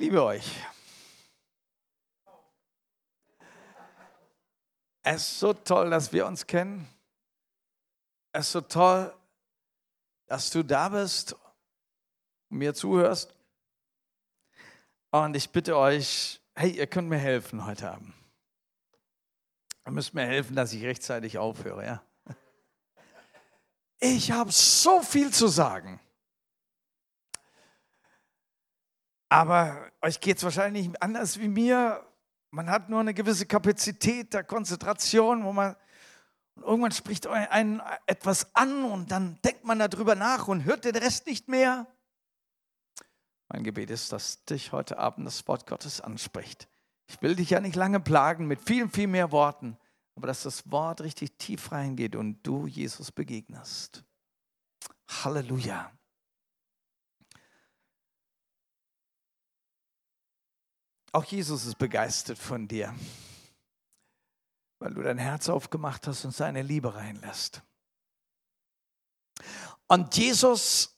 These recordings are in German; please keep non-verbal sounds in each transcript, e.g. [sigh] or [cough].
liebe euch. Es ist so toll, dass wir uns kennen. Es ist so toll, dass du da bist und mir zuhörst. Und ich bitte euch, hey, ihr könnt mir helfen heute Abend. Ihr müsst mir helfen, dass ich rechtzeitig aufhöre, ja? Ich habe so viel zu sagen. Aber euch geht es wahrscheinlich anders wie mir. Man hat nur eine gewisse Kapazität der Konzentration, wo man irgendwann spricht einen etwas an und dann denkt man darüber nach und hört den Rest nicht mehr. Mein Gebet ist, dass dich heute Abend das Wort Gottes anspricht. Ich will dich ja nicht lange plagen mit vielen, viel mehr Worten, aber dass das Wort richtig tief reingeht und du Jesus begegnest. Halleluja. Auch Jesus ist begeistert von dir, weil du dein Herz aufgemacht hast und seine Liebe reinlässt. Und Jesus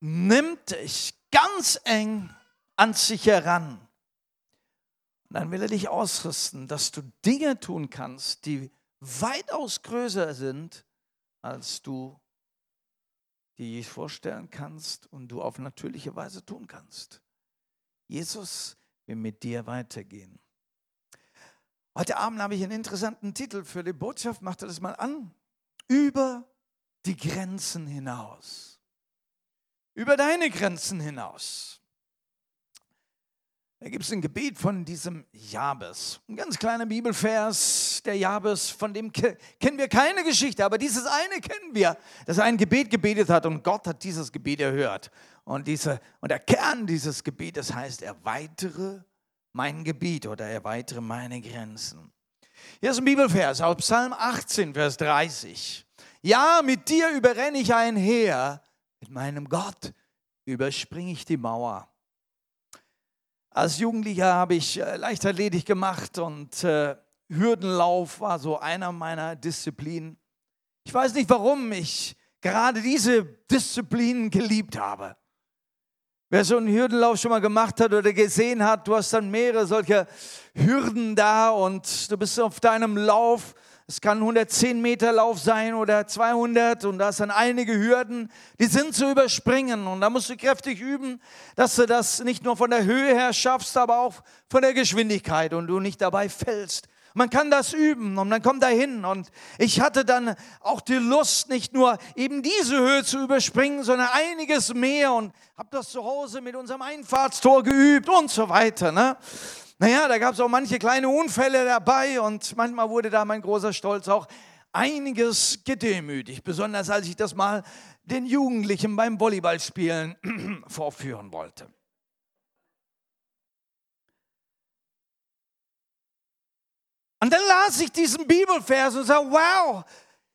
nimmt dich ganz eng an sich heran. Und dann will er dich ausrüsten, dass du Dinge tun kannst, die weitaus größer sind, als du dir vorstellen kannst und du auf natürliche Weise tun kannst. Jesus wir mit dir weitergehen. Heute Abend habe ich einen interessanten Titel für die Botschaft. Macht das mal an. Über die Grenzen hinaus. Über deine Grenzen hinaus. Da gibt es ein Gebet von diesem Jabes. Ein ganz kleiner Bibelvers, der Jabes, von dem kennen wir keine Geschichte, aber dieses eine kennen wir, dass er ein Gebet gebetet hat und Gott hat dieses Gebet erhört. Und, diese, und der Kern dieses Gebetes heißt, erweitere mein Gebiet oder erweitere meine Grenzen. Hier ist ein Bibelvers aus Psalm 18, Vers 30. Ja, mit dir überrenne ich einher, mit meinem Gott überspringe ich die Mauer. Als Jugendlicher habe ich äh, Leichtathletik gemacht und äh, Hürdenlauf war so einer meiner Disziplinen. Ich weiß nicht, warum ich gerade diese Disziplinen geliebt habe. Wer so einen Hürdenlauf schon mal gemacht hat oder gesehen hat, du hast dann mehrere solcher Hürden da und du bist auf deinem Lauf es kann 110 Meter Lauf sein oder 200 und da sind einige Hürden, die sind zu überspringen und da musst du kräftig üben, dass du das nicht nur von der Höhe her schaffst, aber auch von der Geschwindigkeit und du nicht dabei fällst. Man kann das üben und man kommt dahin. Und ich hatte dann auch die Lust, nicht nur eben diese Höhe zu überspringen, sondern einiges mehr und habe das zu Hause mit unserem Einfahrtstor geübt und so weiter. Ne? Naja, da gab es auch manche kleine Unfälle dabei und manchmal wurde da mein großer Stolz auch einiges gedemütigt, besonders als ich das mal den Jugendlichen beim Volleyballspielen [clears throat] vorführen wollte. Und dann las ich diesen Bibelvers und sah, wow,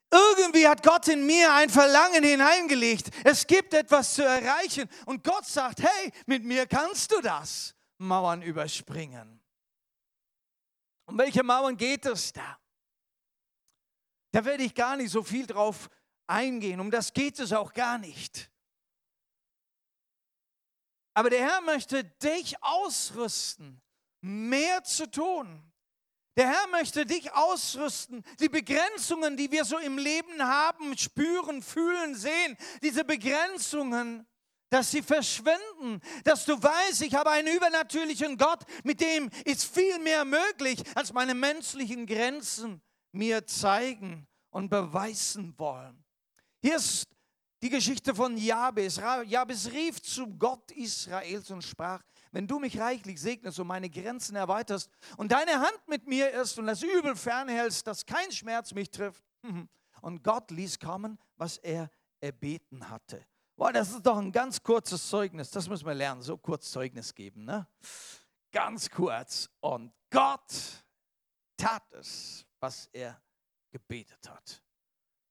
irgendwie hat Gott in mir ein Verlangen hineingelegt. Es gibt etwas zu erreichen. Und Gott sagt, hey, mit mir kannst du das. Mauern überspringen. Um welche Mauern geht es da? Da werde ich gar nicht so viel drauf eingehen. Um das geht es auch gar nicht. Aber der Herr möchte dich ausrüsten, mehr zu tun. Der Herr möchte dich ausrüsten. Die Begrenzungen, die wir so im Leben haben, spüren, fühlen, sehen, diese Begrenzungen dass sie verschwinden, dass du weißt, ich habe einen übernatürlichen Gott, mit dem ist viel mehr möglich, als meine menschlichen Grenzen mir zeigen und beweisen wollen. Hier ist die Geschichte von Jabes. Jabes rief zu Gott Israels und sprach, wenn du mich reichlich segnest und meine Grenzen erweiterst und deine Hand mit mir ist und das Übel fernhältst, dass kein Schmerz mich trifft. [laughs] Und Gott ließ kommen, was er erbeten hatte. Boah, das ist doch ein ganz kurzes Zeugnis. Das müssen wir lernen, so kurz Zeugnis geben. Ne? Ganz kurz. Und Gott tat es, was er gebetet hat.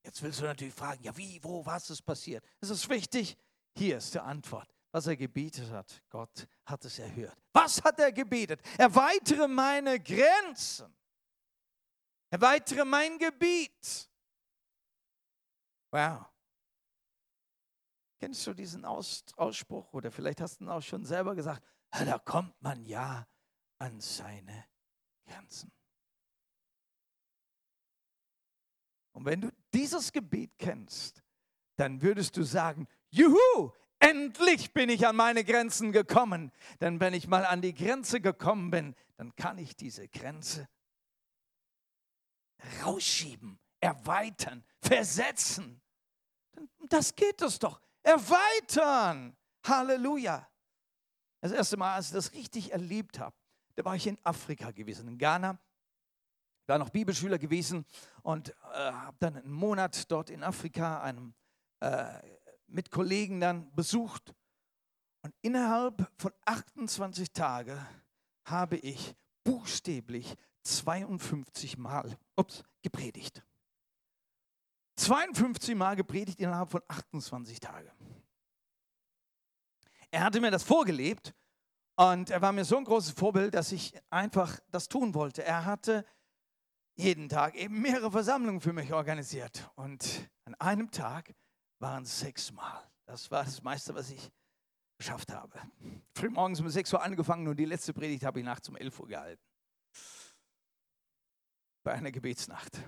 Jetzt willst du natürlich fragen, ja wie, wo, was ist passiert? Es ist wichtig. Hier ist die Antwort. Was er gebetet hat, Gott hat es erhört. Was hat er gebetet? Erweitere meine Grenzen. Erweitere mein Gebiet. Wow. Kennst du diesen Aus Ausspruch oder vielleicht hast du ihn auch schon selber gesagt? Da kommt man ja an seine Grenzen. Und wenn du dieses Gebet kennst, dann würdest du sagen, juhu, endlich bin ich an meine Grenzen gekommen. Denn wenn ich mal an die Grenze gekommen bin, dann kann ich diese Grenze rausschieben, erweitern, versetzen. Das geht es doch. Erweitern. Halleluja. Das erste Mal, als ich das richtig erlebt habe, da war ich in Afrika gewesen, in Ghana. War noch Bibelschüler gewesen und äh, habe dann einen Monat dort in Afrika einem, äh, mit Kollegen dann besucht. Und innerhalb von 28 Tagen habe ich buchstäblich 52 Mal ups, gepredigt. 52 Mal gepredigt innerhalb von 28 Tagen. Er hatte mir das vorgelebt und er war mir so ein großes Vorbild, dass ich einfach das tun wollte. Er hatte jeden Tag eben mehrere Versammlungen für mich organisiert und an einem Tag waren sechsmal. Das war das meiste, was ich geschafft habe. Frühmorgens um 6 Uhr angefangen und die letzte Predigt habe ich nachts um 11 Uhr gehalten. Bei einer Gebetsnacht.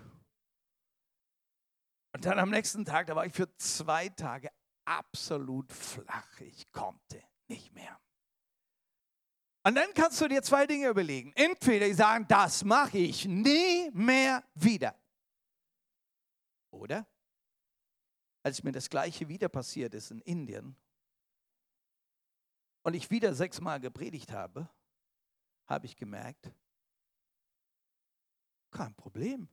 Und dann am nächsten Tag, da war ich für zwei Tage absolut flach. Ich konnte nicht mehr. Und dann kannst du dir zwei Dinge überlegen. Entweder sagen, das mache ich nie mehr wieder. Oder? Als mir das gleiche wieder passiert ist in Indien und ich wieder sechsmal gepredigt habe, habe ich gemerkt, kein Problem.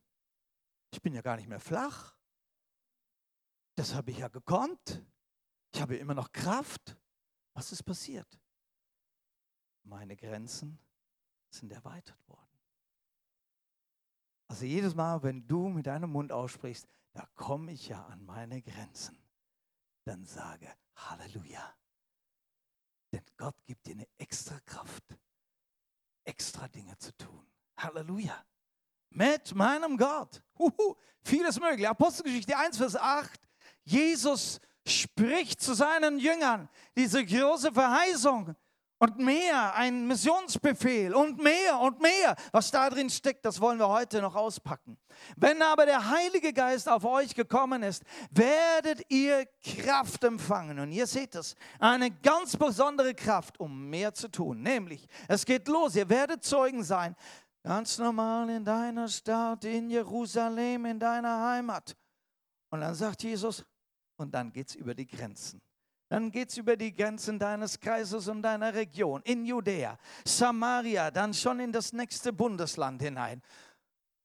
Ich bin ja gar nicht mehr flach. Das habe ich ja gekonnt. Ich habe immer noch Kraft. Was ist passiert? Meine Grenzen sind erweitert worden. Also jedes Mal, wenn du mit deinem Mund aussprichst, da komme ich ja an meine Grenzen, dann sage Halleluja. Denn Gott gibt dir eine extra Kraft, extra Dinge zu tun. Halleluja. Mit meinem Gott. Huhu, vieles möglich. Apostelgeschichte 1, Vers 8. Jesus spricht zu seinen Jüngern diese große Verheißung und mehr, ein Missionsbefehl und mehr und mehr. Was da drin steckt, das wollen wir heute noch auspacken. Wenn aber der Heilige Geist auf euch gekommen ist, werdet ihr Kraft empfangen. Und ihr seht es, eine ganz besondere Kraft, um mehr zu tun. Nämlich, es geht los, ihr werdet Zeugen sein. Ganz normal in deiner Stadt, in Jerusalem, in deiner Heimat. Und dann sagt Jesus, und dann geht es über die Grenzen. Dann geht es über die Grenzen deines Kreises und deiner Region, in Judäa, Samaria, dann schon in das nächste Bundesland hinein.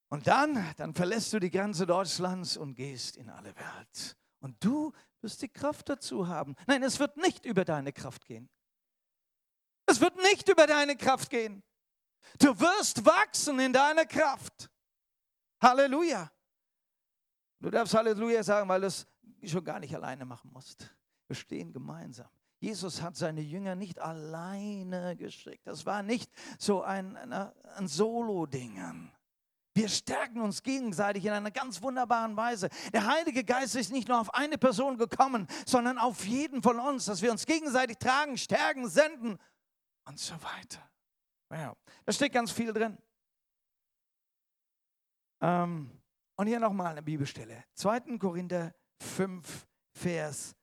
Und dann, dann verlässt du die Grenze Deutschlands und gehst in alle Welt. Und du wirst die Kraft dazu haben. Nein, es wird nicht über deine Kraft gehen. Es wird nicht über deine Kraft gehen. Du wirst wachsen in deiner Kraft. Halleluja. Du darfst Halleluja sagen, weil du es schon gar nicht alleine machen musst. Wir stehen gemeinsam. Jesus hat seine Jünger nicht alleine geschickt. Das war nicht so ein, ein, Solo-Ding. Wir stärken uns gegenseitig in einer ganz wunderbaren Weise. Der Heilige Geist ist nicht nur auf eine Person gekommen, sondern auf jeden von uns, dass wir uns gegenseitig tragen, stärken, senden und so weiter. Ja, da steht ganz viel drin. Ähm, und hier nochmal eine Bibelstelle. 2. Korinther 5, Vers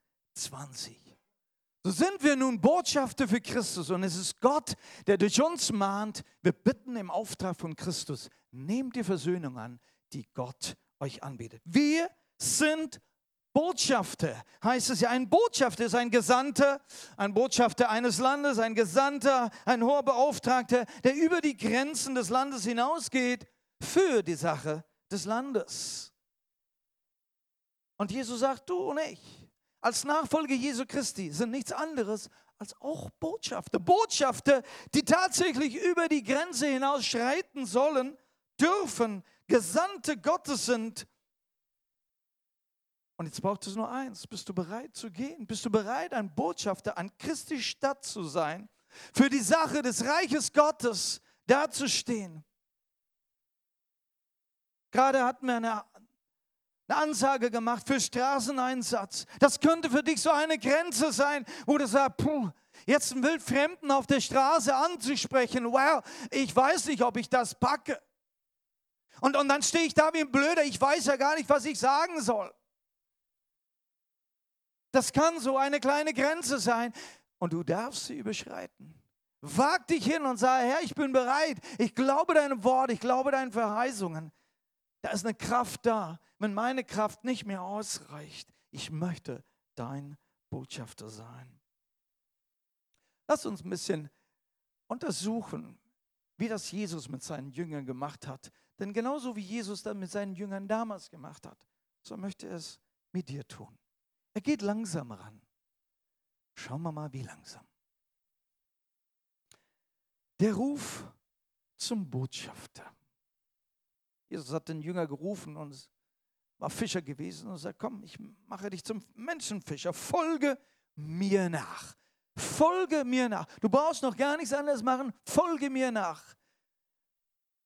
20. So sind wir nun Botschafter für Christus und es ist Gott, der durch uns mahnt. Wir bitten im Auftrag von Christus, nehmt die Versöhnung an, die Gott euch anbietet. Wir sind Botschafter, heißt es ja. Ein Botschafter ist ein Gesandter, ein Botschafter eines Landes, ein Gesandter, ein hoher Beauftragter, der über die Grenzen des Landes hinausgeht für die Sache des Landes. Und Jesus sagt, du und ich, als Nachfolger Jesu Christi sind nichts anderes als auch Botschafter. Botschafter, die tatsächlich über die Grenze hinaus schreiten sollen, dürfen, Gesandte Gottes sind. Und jetzt braucht es nur eins. Bist du bereit zu gehen? Bist du bereit, ein Botschafter an Christi Stadt zu sein? Für die Sache des Reiches Gottes dazustehen? Gerade hatten wir eine eine Ansage gemacht für Straßeneinsatz. Das könnte für dich so eine Grenze sein, wo du sagst, puh, jetzt einen Wildfremden auf der Straße anzusprechen, wow, ich weiß nicht, ob ich das packe. Und, und dann stehe ich da wie ein Blöder, ich weiß ja gar nicht, was ich sagen soll. Das kann so eine kleine Grenze sein und du darfst sie überschreiten. Wag dich hin und sag, Herr, ich bin bereit. Ich glaube deinem Wort, ich glaube deinen Verheißungen. Da ist eine Kraft da. Wenn meine Kraft nicht mehr ausreicht, ich möchte dein Botschafter sein. Lass uns ein bisschen untersuchen, wie das Jesus mit seinen Jüngern gemacht hat. Denn genauso wie Jesus das mit seinen Jüngern damals gemacht hat, so möchte er es mit dir tun. Er geht langsam ran. Schauen wir mal, wie langsam. Der Ruf zum Botschafter. Jesus hat den Jünger gerufen und war Fischer gewesen und sagt, komm, ich mache dich zum Menschenfischer, folge mir nach. Folge mir nach. Du brauchst noch gar nichts anderes machen, folge mir nach.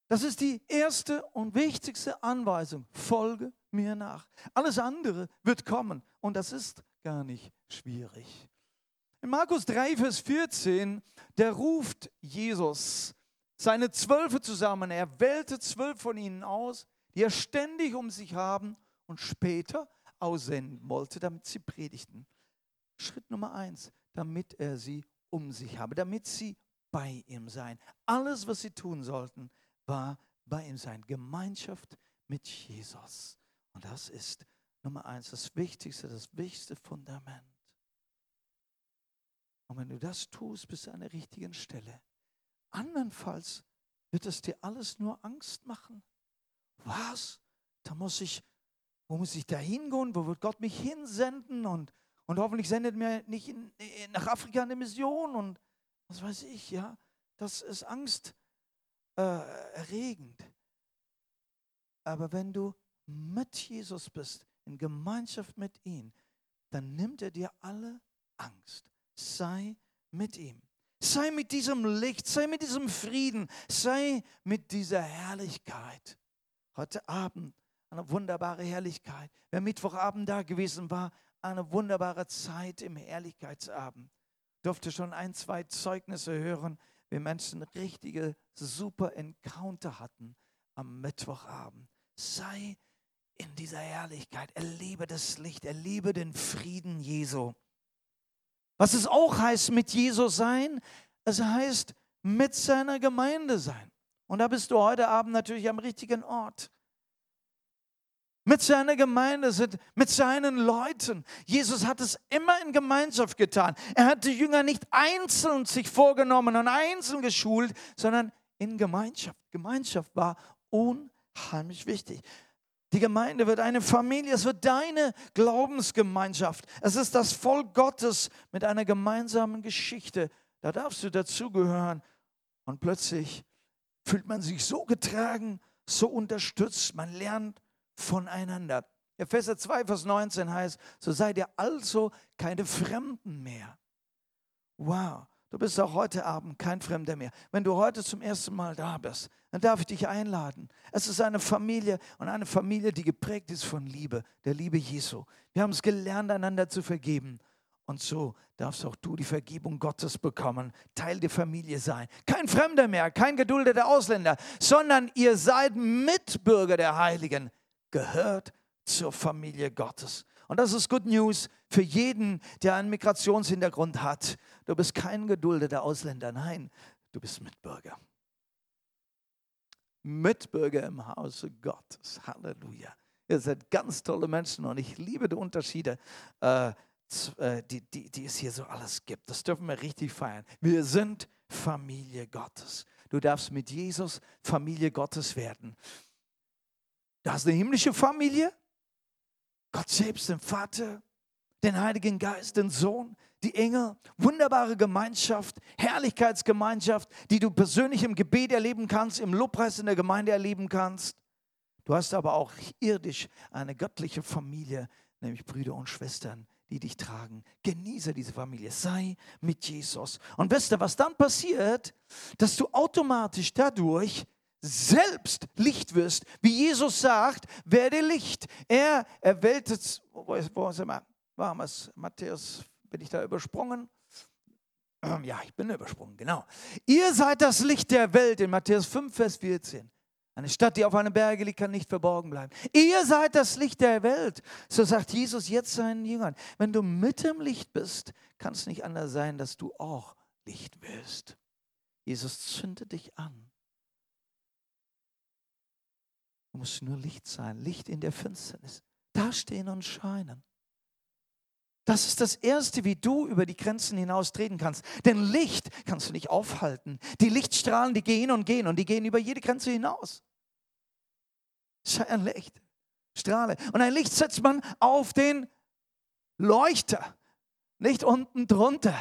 Das ist die erste und wichtigste Anweisung. Folge mir nach. Alles andere wird kommen und das ist gar nicht schwierig. In Markus 3, Vers 14, der ruft Jesus seine Zwölfe zusammen. Er wählte zwölf von ihnen aus, die er ständig um sich haben und später aussenden wollte, damit sie predigten. Schritt Nummer eins, damit er sie um sich habe, damit sie bei ihm seien. Alles, was sie tun sollten, war bei ihm sein. Gemeinschaft mit Jesus. Und das ist Nummer eins, das Wichtigste, das wichtigste Fundament. Und wenn du das tust, bist du an der richtigen Stelle. Andernfalls wird es dir alles nur Angst machen. Was? Da muss ich, wo muss ich da hingehen? Wo wird Gott mich hinsenden? Und, und hoffentlich sendet mir nicht in, in, nach Afrika eine Mission und was weiß ich, ja. Das ist angsterregend. Äh, Aber wenn du mit Jesus bist, in Gemeinschaft mit ihm, dann nimmt er dir alle Angst sei mit ihm. Sei mit diesem Licht, sei mit diesem Frieden, sei mit dieser Herrlichkeit. Heute Abend eine wunderbare Herrlichkeit. Wer Mittwochabend da gewesen war, eine wunderbare Zeit im Herrlichkeitsabend. Durfte schon ein, zwei Zeugnisse hören, wie Menschen richtige super Encounter hatten am Mittwochabend. Sei in dieser Herrlichkeit, erlebe das Licht, erlebe den Frieden Jesu. Was es auch heißt, mit Jesus sein, es heißt, mit seiner Gemeinde sein. Und da bist du heute Abend natürlich am richtigen Ort. Mit seiner Gemeinde sind, mit seinen Leuten. Jesus hat es immer in Gemeinschaft getan. Er hat die Jünger nicht einzeln sich vorgenommen und einzeln geschult, sondern in Gemeinschaft. Gemeinschaft war unheimlich wichtig. Die Gemeinde wird eine Familie, es wird deine Glaubensgemeinschaft. Es ist das Volk Gottes mit einer gemeinsamen Geschichte. Da darfst du dazugehören. Und plötzlich fühlt man sich so getragen, so unterstützt. Man lernt voneinander. Epheser 2, Vers 19 heißt, so seid ihr also keine Fremden mehr. Wow. Du bist auch heute Abend kein Fremder mehr. Wenn du heute zum ersten Mal da bist, dann darf ich dich einladen. Es ist eine Familie und eine Familie, die geprägt ist von Liebe, der Liebe Jesu. Wir haben es gelernt, einander zu vergeben. Und so darfst auch du die Vergebung Gottes bekommen, Teil der Familie sein. Kein Fremder mehr, kein geduldeter Ausländer, sondern ihr seid Mitbürger der Heiligen, gehört zur Familie Gottes. Und das ist Good News für jeden, der einen Migrationshintergrund hat. Du bist kein geduldeter Ausländer, nein, du bist Mitbürger. Mitbürger im Hause Gottes. Halleluja. Ihr seid ganz tolle Menschen und ich liebe die Unterschiede, äh, äh, die, die, die es hier so alles gibt. Das dürfen wir richtig feiern. Wir sind Familie Gottes. Du darfst mit Jesus Familie Gottes werden. Du hast eine himmlische Familie, Gott selbst, den Vater, den Heiligen Geist, den Sohn, die Engel, wunderbare Gemeinschaft, Herrlichkeitsgemeinschaft, die du persönlich im Gebet erleben kannst, im Lobpreis in der Gemeinde erleben kannst. Du hast aber auch irdisch eine göttliche Familie, nämlich Brüder und Schwestern, die dich tragen. Genieße diese Familie, sei mit Jesus. Und wisst ihr, was dann passiert? Dass du automatisch dadurch selbst Licht wirst, wie Jesus sagt, werde Licht. Er erwählt, wo wo er? War es Matthäus, bin ich da übersprungen? Ähm, ja, ich bin übersprungen, genau. Ihr seid das Licht der Welt in Matthäus 5, Vers 14. Eine Stadt, die auf einem Berge liegt, kann nicht verborgen bleiben. Ihr seid das Licht der Welt. So sagt Jesus jetzt seinen Jüngern. Wenn du mit dem Licht bist, kann es nicht anders sein, dass du auch Licht wirst. Jesus zündet dich an. Du musst nur Licht sein, Licht in der Finsternis. Da stehen und scheinen. Das ist das Erste, wie du über die Grenzen hinaus treten kannst. Denn Licht kannst du nicht aufhalten. Die Lichtstrahlen, die gehen und gehen und die gehen über jede Grenze hinaus. Sei ein Licht, Strahle. Und ein Licht setzt man auf den Leuchter, nicht unten drunter.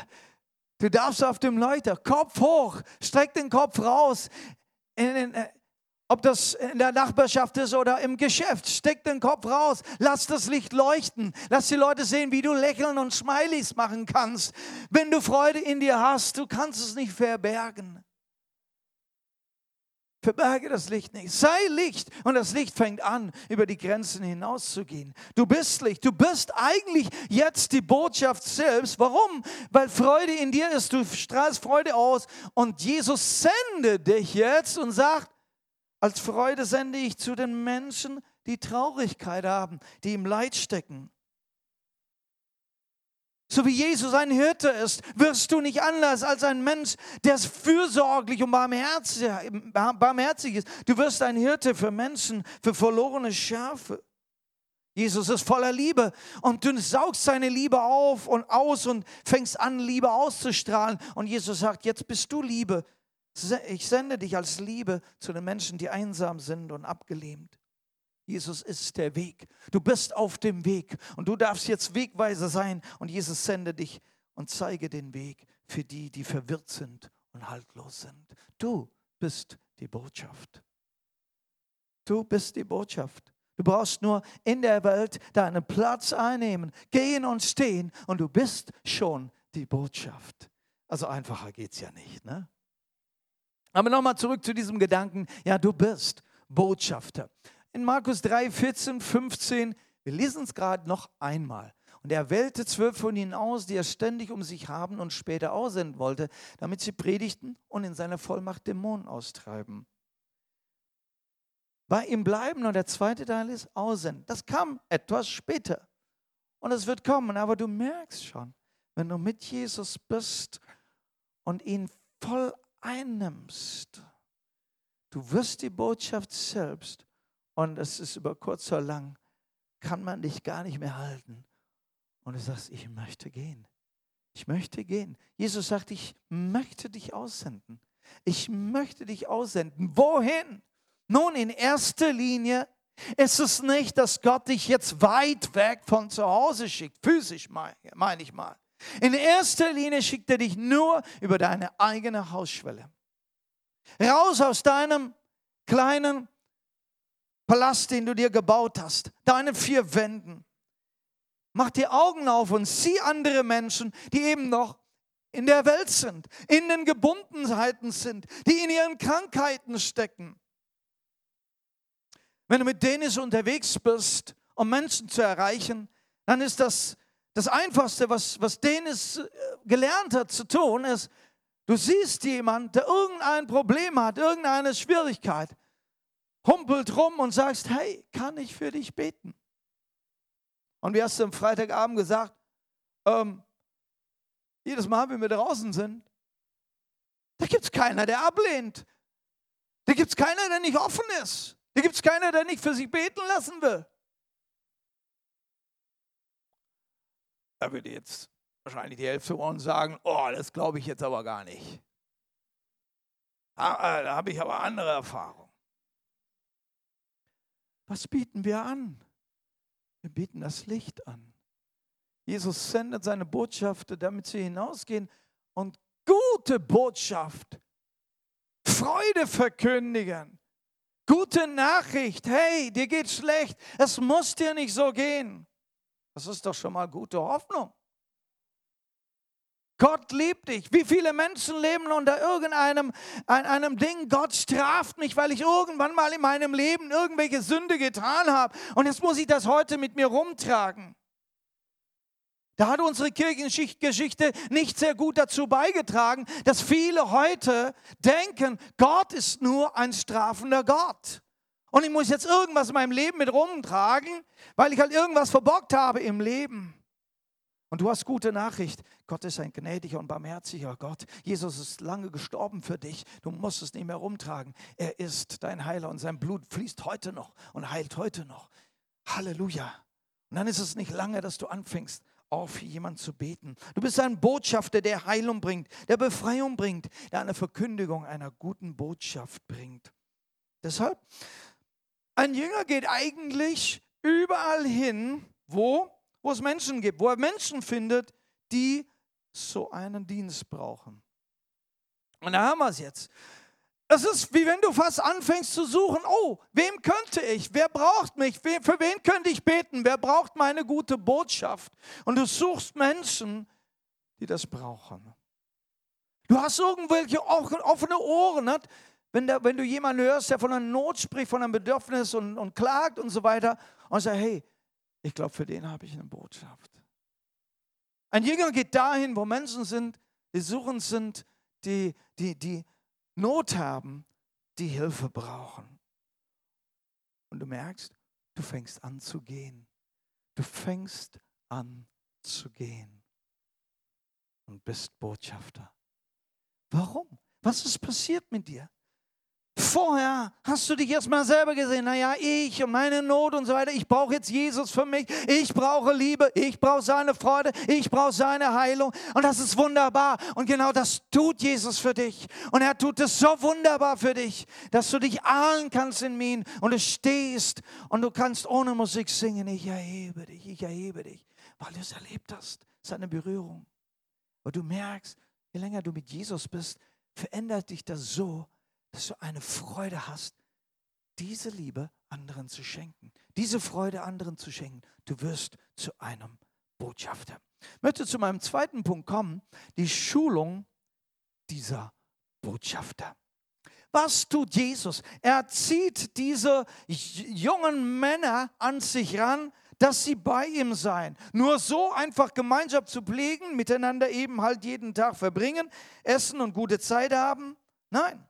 Du darfst auf dem Leuchter, Kopf hoch, streck den Kopf raus. In, in, ob das in der Nachbarschaft ist oder im Geschäft, steck den Kopf raus, lass das Licht leuchten, lass die Leute sehen, wie du lächeln und Smileys machen kannst. Wenn du Freude in dir hast, du kannst es nicht verbergen. Verberge das Licht nicht. Sei Licht und das Licht fängt an, über die Grenzen hinauszugehen. Du bist Licht. Du bist eigentlich jetzt die Botschaft selbst. Warum? Weil Freude in dir ist. Du strahlst Freude aus und Jesus sendet dich jetzt und sagt, als Freude sende ich zu den Menschen, die Traurigkeit haben, die im Leid stecken. So wie Jesus ein Hirte ist, wirst du nicht anders als ein Mensch, der fürsorglich und barmherzig ist. Du wirst ein Hirte für Menschen, für verlorene Schafe. Jesus ist voller Liebe und du saugst seine Liebe auf und aus und fängst an, Liebe auszustrahlen. Und Jesus sagt, jetzt bist du Liebe ich sende dich als Liebe zu den Menschen, die einsam sind und abgelehnt. Jesus ist der Weg. Du bist auf dem Weg und du darfst jetzt Wegweiser sein und Jesus sende dich und zeige den Weg für die, die verwirrt sind und haltlos sind. Du bist die Botschaft. Du bist die Botschaft. Du brauchst nur in der Welt deinen Platz einnehmen, gehen und stehen und du bist schon die Botschaft. Also einfacher geht es ja nicht. Ne? Aber nochmal zurück zu diesem Gedanken, ja, du bist Botschafter. In Markus 3, 14, 15, wir lesen es gerade noch einmal. Und er wählte zwölf von ihnen aus, die er ständig um sich haben und später aussenden wollte, damit sie predigten und in seiner Vollmacht Dämonen austreiben. Bei ihm bleiben und der zweite Teil ist aussenden. Das kam etwas später. Und es wird kommen, aber du merkst schon, wenn du mit Jesus bist und ihn voll einnimmst, du wirst die Botschaft selbst und es ist über kurz oder lang, kann man dich gar nicht mehr halten. Und du sagst, ich möchte gehen. Ich möchte gehen. Jesus sagt, ich möchte dich aussenden. Ich möchte dich aussenden. Wohin? Nun, in erster Linie ist es nicht, dass Gott dich jetzt weit weg von zu Hause schickt, physisch meine mein ich mal. In erster Linie schickt er dich nur über deine eigene Hausschwelle. Raus aus deinem kleinen Palast, den du dir gebaut hast, deinen vier Wänden. Mach die Augen auf und sieh andere Menschen, die eben noch in der Welt sind, in den Gebundenheiten sind, die in ihren Krankheiten stecken. Wenn du mit denen unterwegs bist, um Menschen zu erreichen, dann ist das das Einfachste, was, was Dennis äh, gelernt hat zu tun, ist, du siehst jemanden, der irgendein Problem hat, irgendeine Schwierigkeit, humpelt rum und sagst, hey, kann ich für dich beten? Und wie hast du am Freitagabend gesagt, ähm, jedes Mal, wenn wir draußen sind, da gibt es keiner, der ablehnt. Da gibt es keiner, der nicht offen ist. Da gibt es keiner, der nicht für sich beten lassen will. Da würde jetzt wahrscheinlich die Hälfte von uns sagen, oh, das glaube ich jetzt aber gar nicht. Ah, da habe ich aber andere Erfahrungen. Was bieten wir an? Wir bieten das Licht an. Jesus sendet seine Botschafter, damit sie hinausgehen und gute Botschaft, Freude verkündigen. Gute Nachricht, hey, dir geht schlecht, es muss dir nicht so gehen. Das ist doch schon mal gute Hoffnung. Gott liebt dich. Wie viele Menschen leben unter irgendeinem einem Ding, Gott straft mich, weil ich irgendwann mal in meinem Leben irgendwelche Sünde getan habe. Und jetzt muss ich das heute mit mir rumtragen. Da hat unsere Kirchengeschichte nicht sehr gut dazu beigetragen, dass viele heute denken, Gott ist nur ein strafender Gott. Und ich muss jetzt irgendwas in meinem Leben mit rumtragen, weil ich halt irgendwas verbockt habe im Leben. Und du hast gute Nachricht. Gott ist ein gnädiger und barmherziger Gott. Jesus ist lange gestorben für dich. Du musst es nicht mehr rumtragen. Er ist dein Heiler und sein Blut fließt heute noch und heilt heute noch. Halleluja. Und dann ist es nicht lange, dass du anfängst, auf jemanden zu beten. Du bist ein Botschafter, der Heilung bringt, der Befreiung bringt, der eine Verkündigung einer guten Botschaft bringt. Deshalb, ein Jünger geht eigentlich überall hin, wo wo es Menschen gibt, wo er Menschen findet, die so einen Dienst brauchen. Und da haben wir es jetzt. Es ist wie wenn du fast anfängst zu suchen, oh, wem könnte ich? Wer braucht mich? Für wen könnte ich beten? Wer braucht meine gute Botschaft? Und du suchst Menschen, die das brauchen. Du hast irgendwelche offene Ohren. Wenn, der, wenn du jemanden hörst, der von einer Not spricht, von einem Bedürfnis und, und klagt und so weiter, und sagt, hey, ich glaube, für den habe ich eine Botschaft. Ein Jünger geht dahin, wo Menschen sind, die suchend sind, die, die, die Not haben, die Hilfe brauchen. Und du merkst, du fängst an zu gehen. Du fängst an zu gehen und bist Botschafter. Warum? Was ist passiert mit dir? Vorher hast du dich erstmal selber gesehen, naja, ich und meine Not und so weiter, ich brauche jetzt Jesus für mich, ich brauche Liebe, ich brauche seine Freude, ich brauche seine Heilung. Und das ist wunderbar. Und genau das tut Jesus für dich. Und er tut es so wunderbar für dich, dass du dich ahlen kannst in ihn und du stehst und du kannst ohne Musik singen, ich erhebe dich, ich erhebe dich, weil du es erlebt hast, seine Berührung. Und du merkst, je länger du mit Jesus bist, verändert dich das so, dass du eine Freude hast, diese Liebe anderen zu schenken, diese Freude anderen zu schenken. Du wirst zu einem Botschafter. Ich möchte zu meinem zweiten Punkt kommen, die Schulung dieser Botschafter. Was tut Jesus? Er zieht diese jungen Männer an sich ran, dass sie bei ihm seien. Nur so einfach Gemeinschaft zu pflegen, miteinander eben halt jeden Tag verbringen, essen und gute Zeit haben. Nein,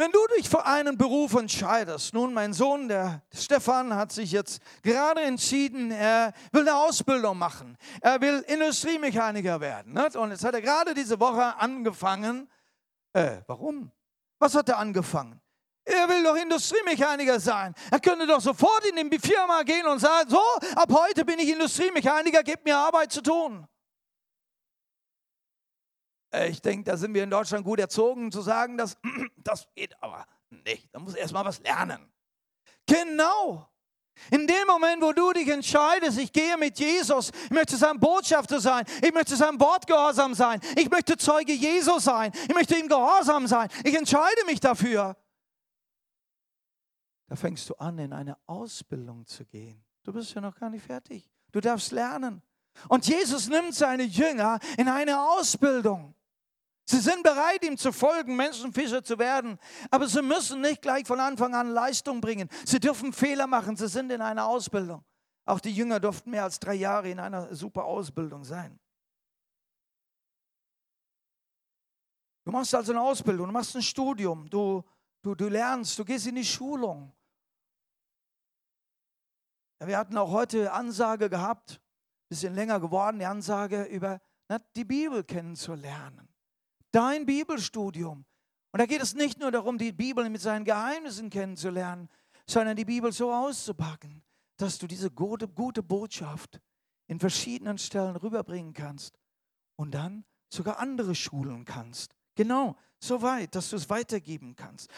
wenn du dich für einen Beruf entscheidest, nun mein Sohn, der Stefan, hat sich jetzt gerade entschieden, er will eine Ausbildung machen. Er will Industriemechaniker werden. Nicht? Und jetzt hat er gerade diese Woche angefangen. Äh, warum? Was hat er angefangen? Er will doch Industriemechaniker sein. Er könnte doch sofort in die Firma gehen und sagen, so, ab heute bin ich Industriemechaniker, gebt mir Arbeit zu tun. Äh, ich denke, da sind wir in Deutschland gut erzogen, zu sagen, dass, [clears throat] das geht aber nicht. Da muss erst mal was lernen. Genau. In dem Moment, wo du dich entscheidest, ich gehe mit Jesus, ich möchte sein Botschafter sein, ich möchte sein Wort gehorsam sein, ich möchte Zeuge Jesus sein, ich möchte ihm gehorsam sein, ich entscheide mich dafür. Da fängst du an, in eine Ausbildung zu gehen. Du bist ja noch gar nicht fertig. Du darfst lernen. Und Jesus nimmt seine Jünger in eine Ausbildung. Sie sind bereit, ihm zu folgen, Menschenfischer zu werden, aber sie müssen nicht gleich von Anfang an Leistung bringen. Sie dürfen Fehler machen, sie sind in einer Ausbildung. Auch die Jünger durften mehr als drei Jahre in einer super Ausbildung sein. Du machst also eine Ausbildung, du machst ein Studium, du, du, du lernst, du gehst in die Schulung. Wir hatten auch heute Ansage gehabt, bisschen länger geworden, die Ansage über na, die Bibel kennenzulernen dein Bibelstudium. Und da geht es nicht nur darum, die Bibel mit seinen Geheimnissen kennenzulernen, sondern die Bibel so auszupacken, dass du diese gute, gute Botschaft in verschiedenen Stellen rüberbringen kannst und dann sogar andere schulen kannst. Genau, so weit, dass du es weitergeben kannst.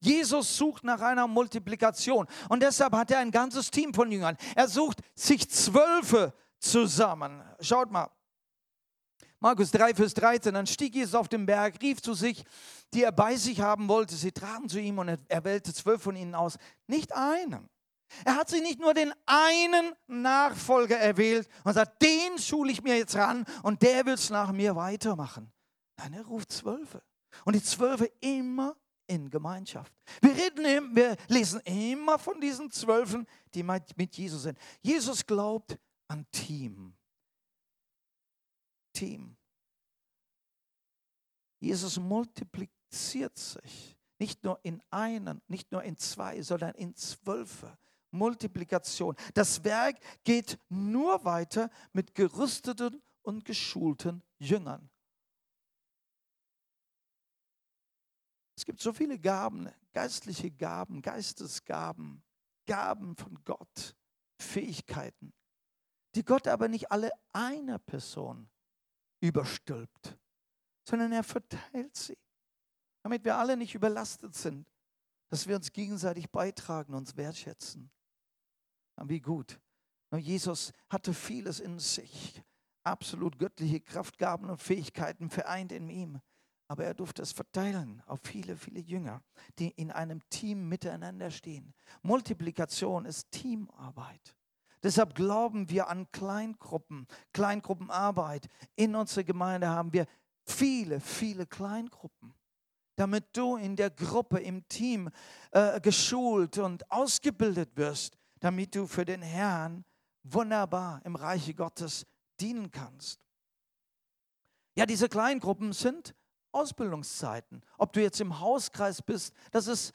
Jesus sucht nach einer Multiplikation und deshalb hat er ein ganzes Team von Jüngern. Er sucht sich Zwölfe zusammen. Schaut mal, Markus 3, Vers 13, dann stieg Jesus auf den Berg, rief zu sich, die er bei sich haben wollte. Sie traten zu ihm und er wählte zwölf von ihnen aus. Nicht einen, Er hat sich nicht nur den einen Nachfolger erwählt und sagt, den schule ich mir jetzt ran und der wird es nach mir weitermachen. Nein, er ruft Zwölfe. Und die Zwölfe immer in Gemeinschaft. Wir, reden, wir lesen immer von diesen Zwölfen, die mit Jesus sind. Jesus glaubt an Team. Team. Jesus multipliziert sich. Nicht nur in einen, nicht nur in zwei, sondern in zwölfe. Multiplikation. Das Werk geht nur weiter mit gerüsteten und geschulten Jüngern. Es gibt so viele Gaben, geistliche Gaben, Geistesgaben, Gaben von Gott, Fähigkeiten, die Gott aber nicht alle einer Person überstülpt, sondern er verteilt sie, damit wir alle nicht überlastet sind, dass wir uns gegenseitig beitragen, uns wertschätzen. Wie gut. Jesus hatte vieles in sich, absolut göttliche Kraftgaben und Fähigkeiten vereint in ihm. Aber er durfte es verteilen auf viele, viele Jünger, die in einem Team miteinander stehen. Multiplikation ist Teamarbeit. Deshalb glauben wir an Kleingruppen, Kleingruppenarbeit. In unserer Gemeinde haben wir viele, viele Kleingruppen, damit du in der Gruppe, im Team äh, geschult und ausgebildet wirst, damit du für den Herrn wunderbar im Reiche Gottes dienen kannst. Ja, diese Kleingruppen sind Ausbildungszeiten. Ob du jetzt im Hauskreis bist, das ist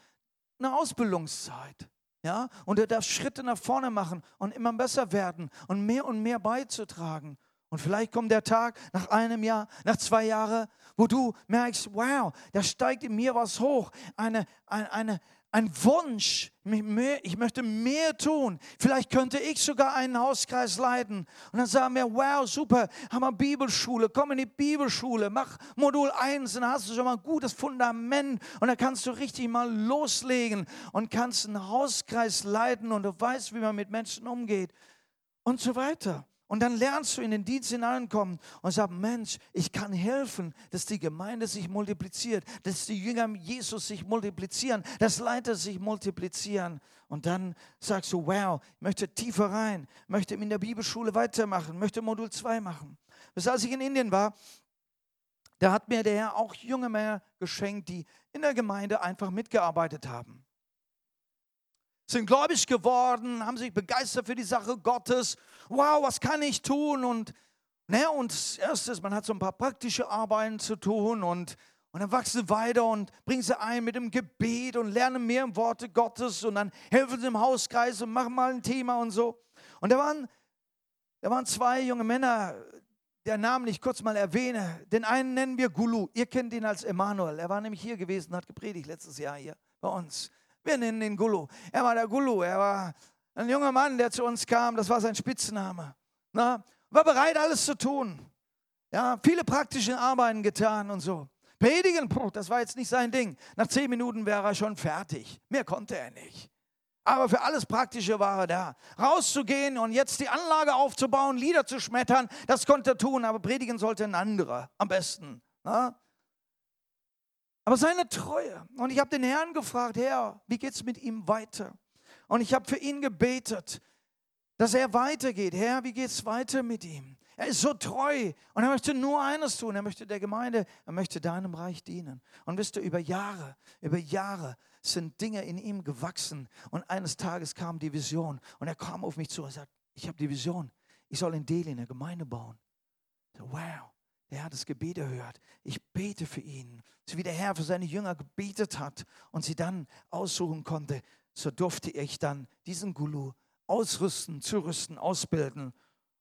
eine Ausbildungszeit. Ja? Und du darfst Schritte nach vorne machen und immer besser werden und mehr und mehr beizutragen. Und vielleicht kommt der Tag nach einem Jahr, nach zwei Jahren, wo du merkst, wow, da steigt in mir was hoch. Eine, eine, eine, ein Wunsch, ich möchte mehr tun. Vielleicht könnte ich sogar einen Hauskreis leiten. Und dann sagen wir, wow, super, haben wir Bibelschule, komm in die Bibelschule, mach Modul 1, dann hast du schon mal ein gutes Fundament und dann kannst du richtig mal loslegen und kannst einen Hauskreis leiten und du weißt, wie man mit Menschen umgeht und so weiter. Und dann lernst du in den Dienst hineinkommen und sagst, Mensch, ich kann helfen, dass die Gemeinde sich multipliziert, dass die Jünger Jesus sich multiplizieren, dass Leiter sich multiplizieren. Und dann sagst du, wow, ich möchte tiefer rein, möchte in der Bibelschule weitermachen, möchte Modul 2 machen. Bis als ich in Indien war, da hat mir der Herr auch junge Männer geschenkt, die in der Gemeinde einfach mitgearbeitet haben sind gläubig geworden, haben sich begeistert für die Sache Gottes. Wow, was kann ich tun? Und, ne, und erstes, man hat so ein paar praktische Arbeiten zu tun und, und dann wachsen sie weiter und bringen sie ein mit dem Gebet und lernen mehr im Worte Gottes und dann helfen sie im Hauskreis und machen mal ein Thema und so. Und da waren, da waren zwei junge Männer, der Namen ich kurz mal erwähne. Den einen nennen wir Gulu. Ihr kennt ihn als Emanuel. Er war nämlich hier gewesen, hat gepredigt letztes Jahr hier bei uns. Wir nennen ihn Gulu. Er war der Gulu. Er war ein junger Mann, der zu uns kam. Das war sein Spitzname. Na, war bereit, alles zu tun. Ja, viele praktische Arbeiten getan und so. Predigen, das war jetzt nicht sein Ding. Nach zehn Minuten wäre er schon fertig. Mehr konnte er nicht. Aber für alles Praktische war er da. Rauszugehen und jetzt die Anlage aufzubauen, Lieder zu schmettern, das konnte er tun, aber predigen sollte ein anderer am besten. Na? Aber seine Treue. Und ich habe den Herrn gefragt, Herr, wie geht es mit ihm weiter? Und ich habe für ihn gebetet, dass er weitergeht. Herr, wie geht es weiter mit ihm? Er ist so treu und er möchte nur eines tun. Er möchte der Gemeinde, er möchte deinem Reich dienen. Und wisst ihr, über Jahre, über Jahre sind Dinge in ihm gewachsen. Und eines Tages kam die Vision und er kam auf mich zu und sagt, ich habe die Vision. Ich soll in Delhi eine Gemeinde bauen. So, wow. Hat das Gebet erhört. Ich bete für ihn. So wie der Herr für seine Jünger gebetet hat und sie dann aussuchen konnte, so durfte ich dann diesen Gulu ausrüsten, zurüsten, ausbilden.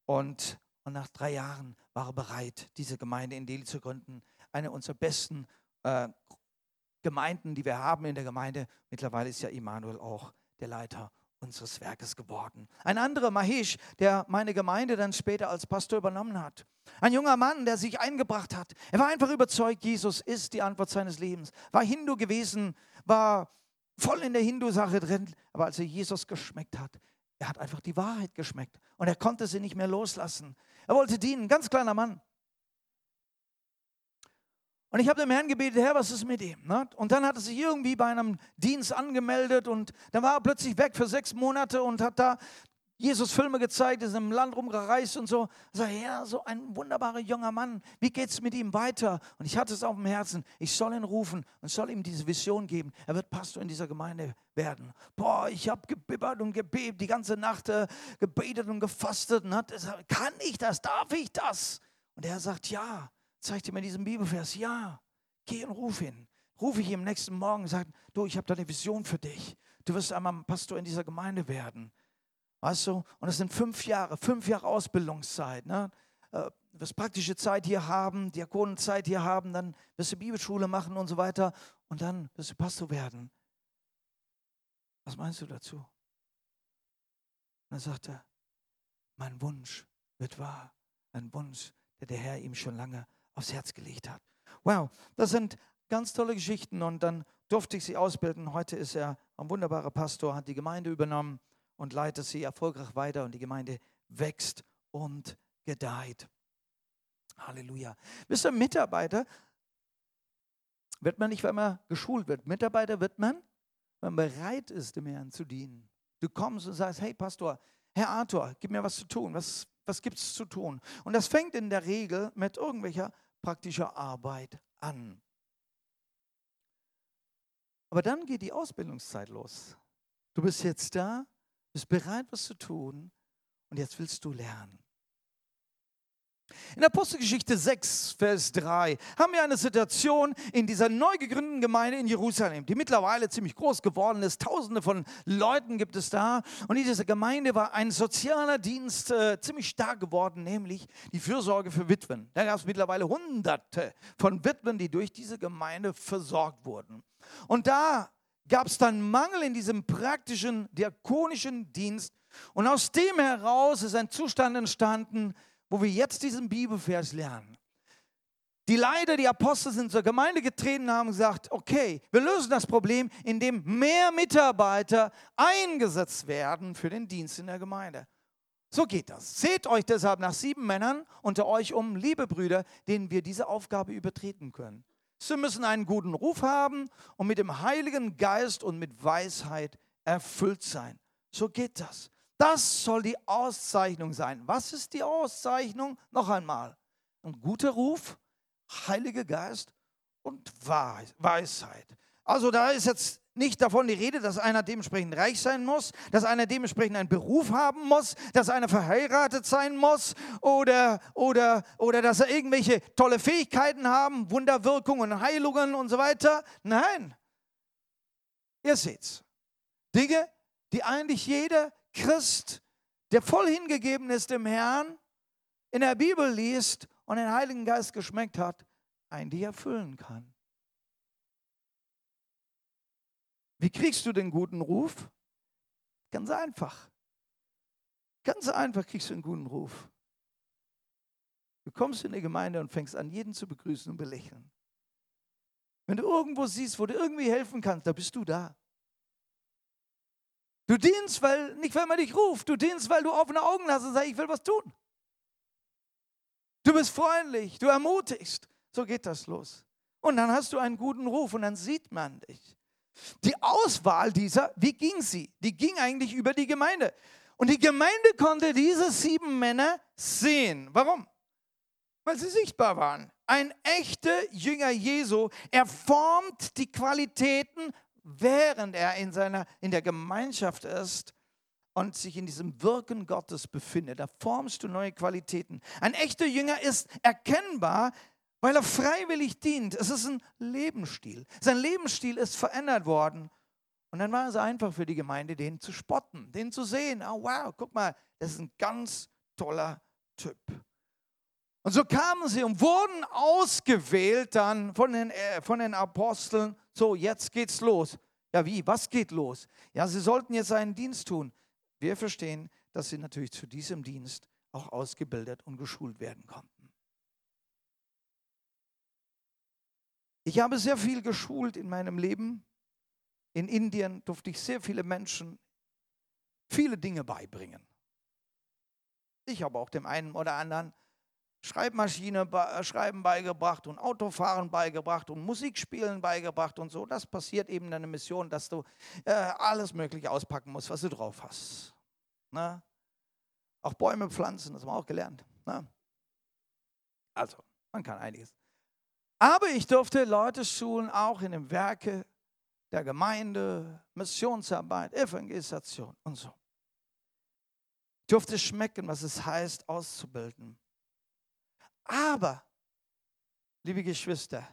Und, und nach drei Jahren war er bereit, diese Gemeinde in Delhi zu gründen. Eine unserer besten äh, Gemeinden, die wir haben in der Gemeinde. Mittlerweile ist ja Immanuel auch der Leiter unseres Werkes geworden. Ein anderer, Mahesh, der meine Gemeinde dann später als Pastor übernommen hat. Ein junger Mann, der sich eingebracht hat. Er war einfach überzeugt, Jesus ist die Antwort seines Lebens. War Hindu gewesen, war voll in der Hindu-Sache drin. Aber als er Jesus geschmeckt hat, er hat einfach die Wahrheit geschmeckt. Und er konnte sie nicht mehr loslassen. Er wollte dienen, ganz kleiner Mann. Und ich habe dem Herrn gebetet, Herr, was ist mit ihm? Ne? Und dann hat er sich irgendwie bei einem Dienst angemeldet und dann war er plötzlich weg für sechs Monate und hat da Jesus Filme gezeigt, ist im Land rumgereist und so. Ich sage, ja, so ein wunderbarer junger Mann, wie geht es mit ihm weiter? Und ich hatte es auf dem Herzen, ich soll ihn rufen und soll ihm diese Vision geben. Er wird Pastor in dieser Gemeinde werden. Boah, ich habe gebibbert und gebebt, die ganze Nacht äh, gebetet und gefastet. Und hat gesagt, kann ich das? Darf ich das? Und er sagt, ja. Zeigt ihm in diesem Bibelvers, ja, geh und ruf ihn. Rufe ich ihm nächsten Morgen und sage, du, ich habe da eine Vision für dich. Du wirst einmal Pastor in dieser Gemeinde werden. Weißt du? Und es sind fünf Jahre, fünf Jahre Ausbildungszeit. Ne? Äh, du wirst praktische Zeit hier haben, Diakonenzeit hier haben, dann wirst du Bibelschule machen und so weiter. Und dann wirst du Pastor werden. Was meinst du dazu? Und dann sagt er, mein Wunsch wird wahr. Ein Wunsch, der der Herr ihm schon lange aufs Herz gelegt hat. Wow, das sind ganz tolle Geschichten und dann durfte ich sie ausbilden. Heute ist er ein wunderbarer Pastor, hat die Gemeinde übernommen und leitet sie erfolgreich weiter und die Gemeinde wächst und gedeiht. Halleluja. Wisst ihr, Mitarbeiter wird man nicht, wenn man geschult wird. Mitarbeiter wird man, wenn man bereit ist, dem Herrn zu dienen. Du kommst und sagst, hey Pastor, Herr Arthur, gib mir was zu tun. Was, was gibt es zu tun? Und das fängt in der Regel mit irgendwelcher praktischer Arbeit an. Aber dann geht die Ausbildungszeit los. Du bist jetzt da, bist bereit, was zu tun und jetzt willst du lernen. In Apostelgeschichte 6, Vers 3 haben wir eine Situation in dieser neu gegründeten Gemeinde in Jerusalem, die mittlerweile ziemlich groß geworden ist. Tausende von Leuten gibt es da. Und in dieser Gemeinde war ein sozialer Dienst äh, ziemlich stark geworden, nämlich die Fürsorge für Witwen. Da gab es mittlerweile Hunderte von Witwen, die durch diese Gemeinde versorgt wurden. Und da gab es dann Mangel in diesem praktischen diakonischen Dienst. Und aus dem heraus ist ein Zustand entstanden, wo wir jetzt diesen Bibelvers lernen. Die Leiter, die Apostel sind zur Gemeinde getreten und haben gesagt, okay, wir lösen das Problem, indem mehr Mitarbeiter eingesetzt werden für den Dienst in der Gemeinde. So geht das. Seht euch deshalb nach sieben Männern unter euch um, liebe Brüder, denen wir diese Aufgabe übertreten können. Sie müssen einen guten Ruf haben und mit dem Heiligen Geist und mit Weisheit erfüllt sein. So geht das. Das soll die Auszeichnung sein. Was ist die Auszeichnung? Noch einmal. Ein guter Ruf, Heiliger Geist und Weisheit. Also da ist jetzt nicht davon die Rede, dass einer dementsprechend reich sein muss, dass einer dementsprechend einen Beruf haben muss, dass einer verheiratet sein muss oder, oder, oder dass er irgendwelche tolle Fähigkeiten haben, Wunderwirkungen, Heilungen und so weiter. Nein, ihr seht's. Dinge, die eigentlich jeder Christ, der voll hingegeben ist dem Herrn, in der Bibel liest und den Heiligen Geist geschmeckt hat, eigentlich erfüllen kann. Wie kriegst du den guten Ruf? Ganz einfach. Ganz einfach kriegst du einen guten Ruf. Du kommst in die Gemeinde und fängst an, jeden zu begrüßen und belächeln. Wenn du irgendwo siehst, wo du irgendwie helfen kannst, da bist du da. Du dienst, weil, nicht weil man dich ruft, du dienst, weil du offene Augen hast und sagst, ich will was tun. Du bist freundlich, du ermutigst. So geht das los. Und dann hast du einen guten Ruf und dann sieht man dich. Die Auswahl dieser, wie ging sie? Die ging eigentlich über die Gemeinde. Und die Gemeinde konnte diese sieben Männer sehen. Warum? Weil sie sichtbar waren. Ein echter Jünger Jesu, er formt die Qualitäten, während er in, seiner, in der Gemeinschaft ist und sich in diesem Wirken Gottes befindet. Da formst du neue Qualitäten. Ein echter Jünger ist erkennbar weil er freiwillig dient. Es ist ein Lebensstil. Sein Lebensstil ist verändert worden. Und dann war es einfach für die Gemeinde, den zu spotten, den zu sehen. Oh wow, guck mal, das ist ein ganz toller Typ. Und so kamen sie und wurden ausgewählt dann von den, äh, von den Aposteln. So, jetzt geht's los. Ja, wie? Was geht los? Ja, sie sollten jetzt einen Dienst tun. Wir verstehen, dass sie natürlich zu diesem Dienst auch ausgebildet und geschult werden konnten. Ich habe sehr viel geschult in meinem Leben. In Indien durfte ich sehr viele Menschen viele Dinge beibringen. Ich habe auch dem einen oder anderen Schreibmaschine, äh, Schreiben beigebracht und Autofahren beigebracht und Musikspielen beigebracht und so. Das passiert eben in einer Mission, dass du äh, alles Mögliche auspacken musst, was du drauf hast. Ne? Auch Bäume pflanzen, das haben wir auch gelernt. Ne? Also, man kann einiges. Aber ich durfte Leute schulen, auch in den Werke der Gemeinde, Missionsarbeit, Evangelisation und so. Ich durfte schmecken, was es heißt, auszubilden. Aber, liebe Geschwister,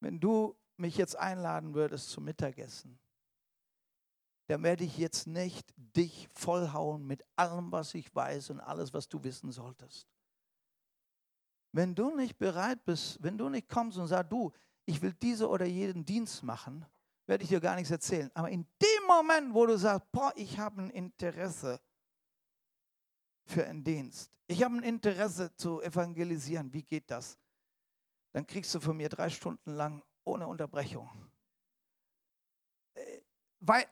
wenn du mich jetzt einladen würdest zum Mittagessen, dann werde ich jetzt nicht dich vollhauen mit allem, was ich weiß und alles, was du wissen solltest. Wenn du nicht bereit bist, wenn du nicht kommst und sagst, du, ich will diese oder jeden Dienst machen, werde ich dir gar nichts erzählen. Aber in dem Moment, wo du sagst, boah, ich habe ein Interesse für einen Dienst, ich habe ein Interesse zu evangelisieren, wie geht das? Dann kriegst du von mir drei Stunden lang ohne Unterbrechung. Äh, weil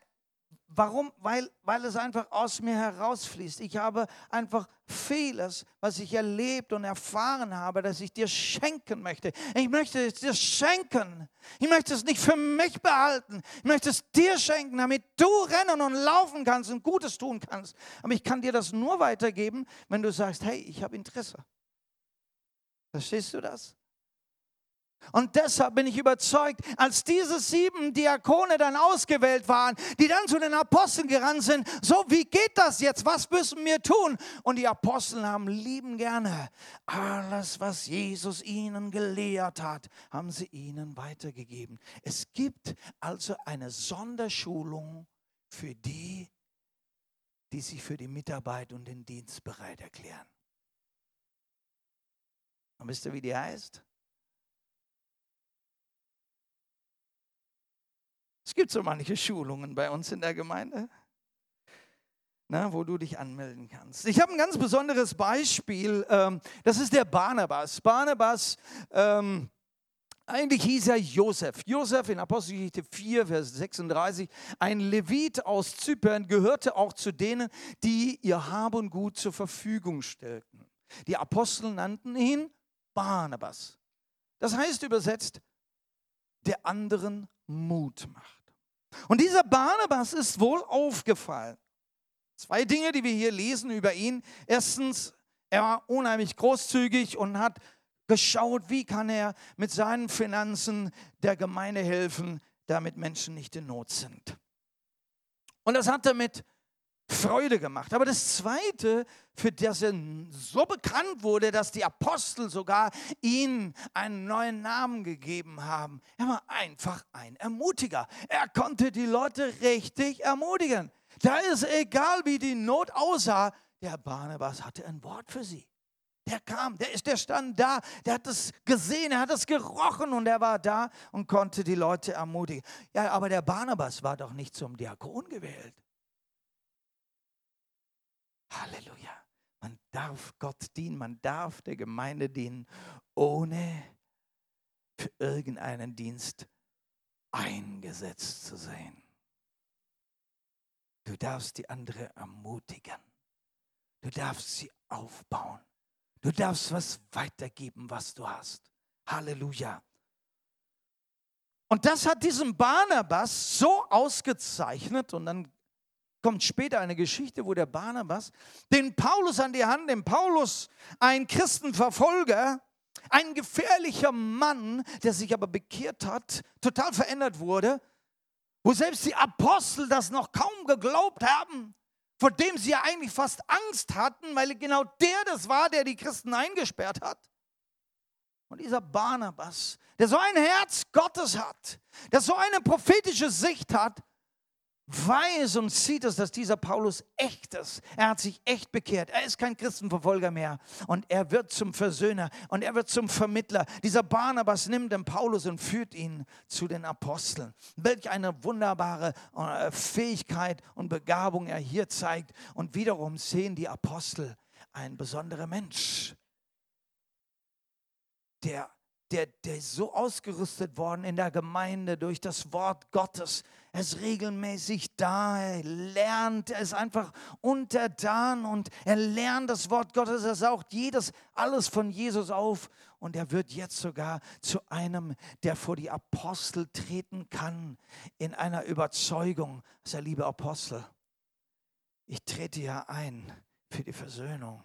Warum? Weil, weil es einfach aus mir herausfließt. Ich habe einfach vieles, was ich erlebt und erfahren habe, das ich dir schenken möchte. Ich möchte es dir schenken. Ich möchte es nicht für mich behalten. Ich möchte es dir schenken, damit du rennen und laufen kannst und Gutes tun kannst. Aber ich kann dir das nur weitergeben, wenn du sagst, hey, ich habe Interesse. Verstehst du das? Und deshalb bin ich überzeugt, als diese sieben Diakone dann ausgewählt waren, die dann zu den Aposteln gerannt sind, so wie geht das jetzt? Was müssen wir tun? Und die Apostel haben lieben gerne alles, was Jesus ihnen gelehrt hat, haben sie ihnen weitergegeben. Es gibt also eine Sonderschulung für die, die sich für die Mitarbeit und den Dienst bereit erklären. Und wisst ihr, wie die heißt? Es gibt so manche Schulungen bei uns in der Gemeinde, na, wo du dich anmelden kannst. Ich habe ein ganz besonderes Beispiel. Ähm, das ist der Barnabas. Barnabas, ähm, eigentlich hieß er Josef. Josef in Apostelgeschichte 4, Vers 36, ein Levit aus Zypern, gehörte auch zu denen, die ihr Hab und Gut zur Verfügung stellten. Die Apostel nannten ihn Barnabas. Das heißt übersetzt, der anderen Mut macht. Und dieser Barnabas ist wohl aufgefallen. Zwei Dinge, die wir hier lesen über ihn. Erstens, er war unheimlich großzügig und hat geschaut, wie kann er mit seinen Finanzen der Gemeinde helfen, damit Menschen nicht in Not sind. Und das hat er mit Freude gemacht. Aber das Zweite, für das er so bekannt wurde, dass die Apostel sogar ihm einen neuen Namen gegeben haben, er war einfach ein Ermutiger. Er konnte die Leute richtig ermutigen. Da ist egal, wie die Not aussah, der Barnabas hatte ein Wort für sie. Der kam, der ist, der stand da, der hat es gesehen, er hat es gerochen und er war da und konnte die Leute ermutigen. Ja, aber der Barnabas war doch nicht zum Diakon gewählt. Halleluja. Man darf Gott dienen, man darf der Gemeinde dienen, ohne für irgendeinen Dienst eingesetzt zu sein. Du darfst die andere ermutigen. Du darfst sie aufbauen. Du darfst was weitergeben, was du hast. Halleluja. Und das hat diesen Barnabas so ausgezeichnet, und dann kommt später eine Geschichte, wo der Barnabas den Paulus an die Hand, den Paulus, ein Christenverfolger, ein gefährlicher Mann, der sich aber bekehrt hat, total verändert wurde, wo selbst die Apostel das noch kaum geglaubt haben, vor dem sie ja eigentlich fast Angst hatten, weil genau der das war, der die Christen eingesperrt hat. Und dieser Barnabas, der so ein Herz Gottes hat, der so eine prophetische Sicht hat, weiß und sieht es, dass dieser Paulus echt ist. Er hat sich echt bekehrt. Er ist kein Christenverfolger mehr. Und er wird zum Versöhner und er wird zum Vermittler. Dieser Barnabas nimmt den Paulus und führt ihn zu den Aposteln. Welch eine wunderbare äh, Fähigkeit und Begabung er hier zeigt. Und wiederum sehen die Apostel ein besonderer Mensch, der der, der ist so ausgerüstet worden in der Gemeinde durch das Wort Gottes. Er ist regelmäßig da, er lernt, er ist einfach untertan und er lernt das Wort Gottes, er saugt jedes, alles von Jesus auf und er wird jetzt sogar zu einem, der vor die Apostel treten kann, in einer Überzeugung, er, liebe Apostel, ich trete ja ein für die Versöhnung.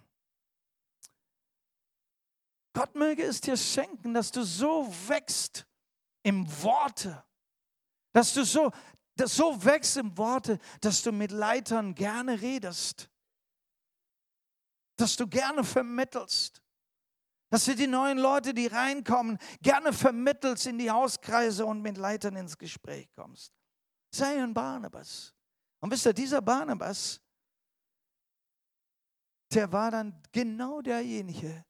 Gott möge es dir schenken, dass du so wächst im Worte, dass du so, dass so wächst im Worte, dass du mit Leitern gerne redest, dass du gerne vermittelst, dass du die neuen Leute, die reinkommen, gerne vermittelst in die Hauskreise und mit Leitern ins Gespräch kommst. Sei ein Barnabas. Und wisst ihr, dieser Barnabas, der war dann genau derjenige,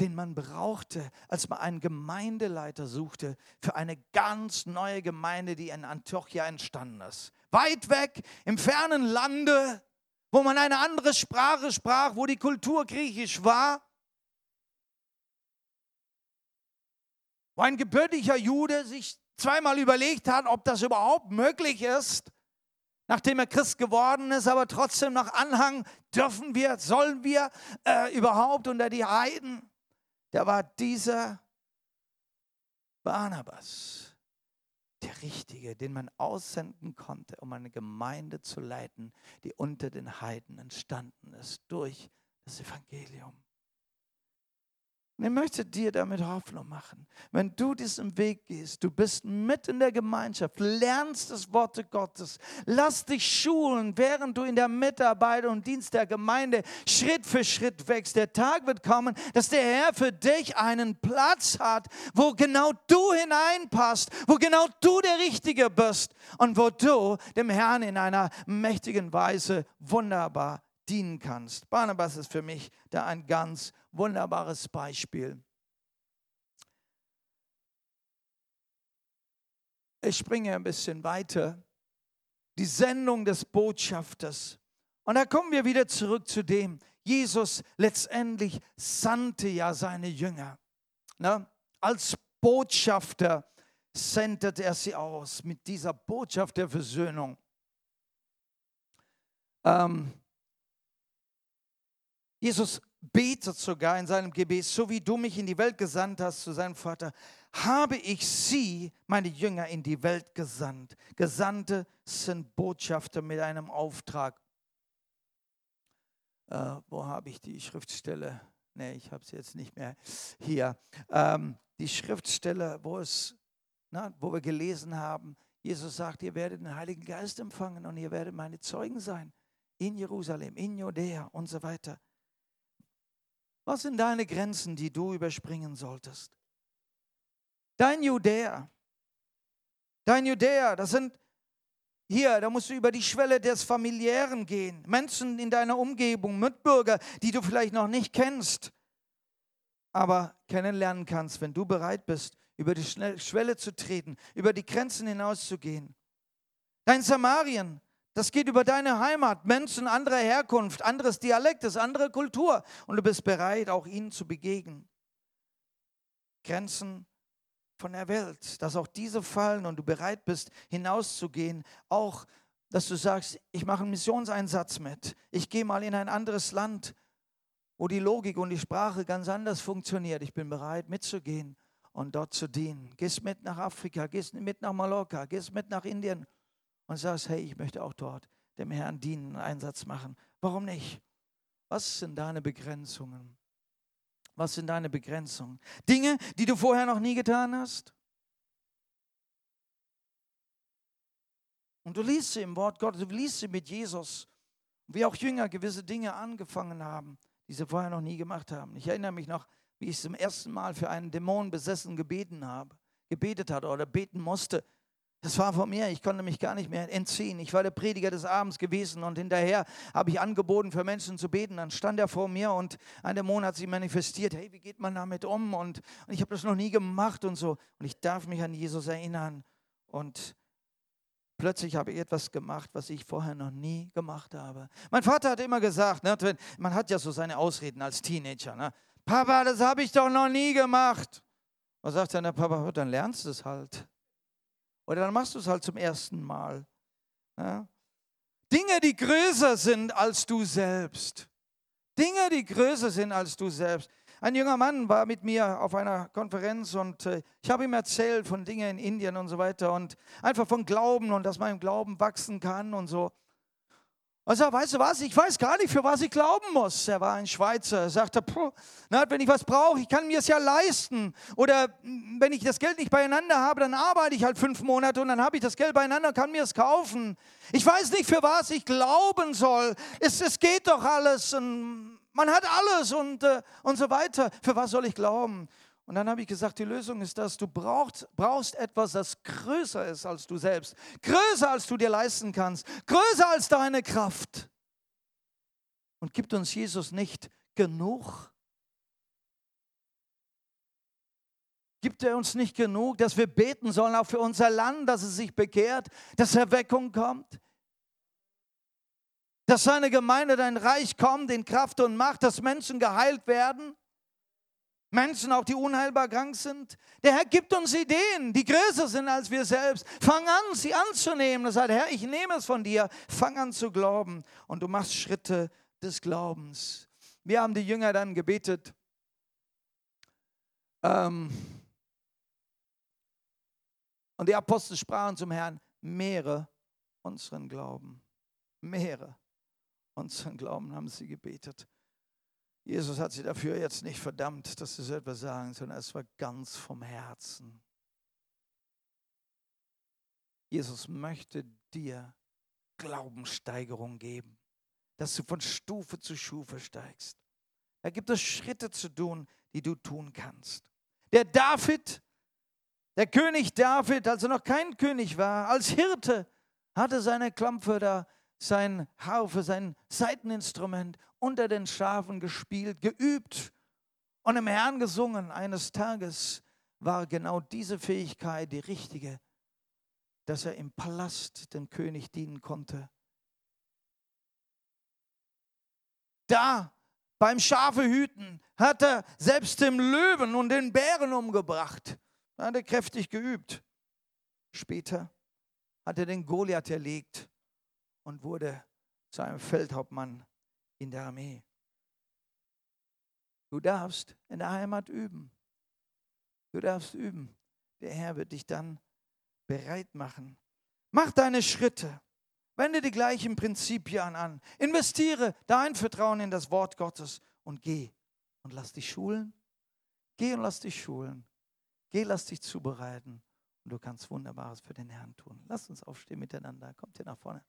den man brauchte, als man einen Gemeindeleiter suchte für eine ganz neue Gemeinde, die in Antiochia entstanden ist. Weit weg, im fernen Lande, wo man eine andere Sprache sprach, wo die Kultur griechisch war. Wo ein gebürtiger Jude sich zweimal überlegt hat, ob das überhaupt möglich ist, nachdem er Christ geworden ist, aber trotzdem nach Anhang dürfen wir, sollen wir äh, überhaupt unter die Heiden. Da war dieser Barnabas der Richtige, den man aussenden konnte, um eine Gemeinde zu leiten, die unter den Heiden entstanden ist durch das Evangelium. Und ich möchte dir damit Hoffnung machen. Wenn du diesen Weg gehst, du bist mit in der Gemeinschaft, lernst das Wort Gottes, lass dich schulen, während du in der Mitarbeit und Dienst der Gemeinde Schritt für Schritt wächst. Der Tag wird kommen, dass der Herr für dich einen Platz hat, wo genau du hineinpasst, wo genau du der Richtige bist und wo du dem Herrn in einer mächtigen Weise wunderbar dienen kannst. Barnabas ist für mich da ein ganz wunderbares Beispiel. Ich springe ein bisschen weiter. Die Sendung des Botschafters. Und da kommen wir wieder zurück zu dem, Jesus letztendlich sandte ja seine Jünger. Ne? Als Botschafter sendet er sie aus mit dieser Botschaft der Versöhnung. Ähm, Jesus betet sogar in seinem Gebet, so wie du mich in die Welt gesandt hast zu seinem Vater, habe ich sie, meine Jünger, in die Welt gesandt. Gesandte sind Botschafter mit einem Auftrag. Äh, wo habe ich die Schriftstelle? Nee, ich habe sie jetzt nicht mehr hier. Ähm, die Schriftstelle, wo es, na, wo wir gelesen haben, Jesus sagt, ihr werdet den Heiligen Geist empfangen und ihr werdet meine Zeugen sein. In Jerusalem, in Judäa und so weiter. Was sind deine Grenzen, die du überspringen solltest? Dein Judäa. Dein Judäa, das sind hier, da musst du über die Schwelle des Familiären gehen. Menschen in deiner Umgebung, Mitbürger, die du vielleicht noch nicht kennst, aber kennenlernen kannst, wenn du bereit bist, über die Schwelle zu treten, über die Grenzen hinauszugehen. Dein Samarien, das geht über deine Heimat, Menschen anderer Herkunft, anderes Dialektes, andere Kultur. Und du bist bereit, auch ihnen zu begegnen. Grenzen von der Welt, dass auch diese fallen und du bereit bist, hinauszugehen. Auch, dass du sagst, ich mache einen Missionseinsatz mit. Ich gehe mal in ein anderes Land, wo die Logik und die Sprache ganz anders funktioniert. Ich bin bereit, mitzugehen und dort zu dienen. Gehst mit nach Afrika, gehst mit nach Mallorca, gehst mit nach Indien und sagst, hey, ich möchte auch dort dem Herrn dienen, einen Einsatz machen. Warum nicht? Was sind deine Begrenzungen? Was sind deine Begrenzungen? Dinge, die du vorher noch nie getan hast? Und du liest sie im Wort Gottes, du liest sie mit Jesus, wie auch Jünger gewisse Dinge angefangen haben, die sie vorher noch nie gemacht haben. Ich erinnere mich noch, wie ich zum ersten Mal für einen Dämon besessen gebeten habe, gebetet hatte oder beten musste. Das war von mir, ich konnte mich gar nicht mehr entziehen. Ich war der Prediger des Abends gewesen und hinterher habe ich angeboten, für Menschen zu beten. Dann stand er vor mir und ein Dämon hat sich manifestiert. Hey, wie geht man damit um? Und, und ich habe das noch nie gemacht und so. Und ich darf mich an Jesus erinnern. Und plötzlich habe ich etwas gemacht, was ich vorher noch nie gemacht habe. Mein Vater hat immer gesagt, ne, man hat ja so seine Ausreden als Teenager. Ne? Papa, das habe ich doch noch nie gemacht. Was sagt dann der Papa? Dann lernst du es halt. Oder dann machst du es halt zum ersten Mal. Ja? Dinge, die größer sind als du selbst. Dinge, die größer sind als du selbst. Ein junger Mann war mit mir auf einer Konferenz und äh, ich habe ihm erzählt von Dingen in Indien und so weiter und einfach von Glauben und dass man im Glauben wachsen kann und so. Also, weißt du was, ich weiß gar nicht, für was ich glauben muss. Er war ein Schweizer. Er sagte, na, wenn ich was brauche, ich kann mir es ja leisten. Oder hm, wenn ich das Geld nicht beieinander habe, dann arbeite ich halt fünf Monate und dann habe ich das Geld beieinander und kann mir es kaufen. Ich weiß nicht, für was ich glauben soll. Es, es geht doch alles. Und man hat alles und, äh, und so weiter. Für was soll ich glauben? Und dann habe ich gesagt, die Lösung ist das, du brauchst, brauchst etwas, das größer ist als du selbst, größer als du dir leisten kannst, größer als deine Kraft. Und gibt uns Jesus nicht genug? Gibt er uns nicht genug, dass wir beten sollen, auch für unser Land, dass es sich bekehrt, dass Erweckung kommt? Dass seine Gemeinde, dein Reich kommt in Kraft und Macht, dass Menschen geheilt werden? Menschen, auch die unheilbar krank sind. Der Herr gibt uns Ideen, die größer sind als wir selbst. Fang an, sie anzunehmen. Er sagt, Herr, ich nehme es von dir. Fang an zu glauben. Und du machst Schritte des Glaubens. Wir haben die Jünger dann gebetet. Ähm, und die Apostel sprachen zum Herrn, mehre unseren Glauben. Mehre unseren Glauben, haben sie gebetet. Jesus hat sie dafür jetzt nicht verdammt, dass sie so etwas sagen, sondern es war ganz vom Herzen. Jesus möchte dir Glaubenssteigerung geben, dass du von Stufe zu Stufe steigst. Da gibt es Schritte zu tun, die du tun kannst. Der David, der König David, als er noch kein König war, als Hirte, hatte seine Klampfe da, sein Harfe, sein Seiteninstrument unter den Schafen gespielt, geübt und im Herrn gesungen. Eines Tages war genau diese Fähigkeit die richtige, dass er im Palast dem König dienen konnte. Da beim Schafehüten hat er selbst den Löwen und den Bären umgebracht. Da hat er kräftig geübt. Später hat er den Goliath erlegt und wurde zu einem Feldhauptmann in der Armee. Du darfst in der Heimat üben. Du darfst üben. Der Herr wird dich dann bereit machen. Mach deine Schritte. Wende die gleichen Prinzipien an. Investiere dein Vertrauen in das Wort Gottes und geh und lass dich schulen. Geh und lass dich schulen. Geh, lass dich zubereiten und du kannst Wunderbares für den Herrn tun. Lass uns aufstehen miteinander. Kommt hier nach vorne.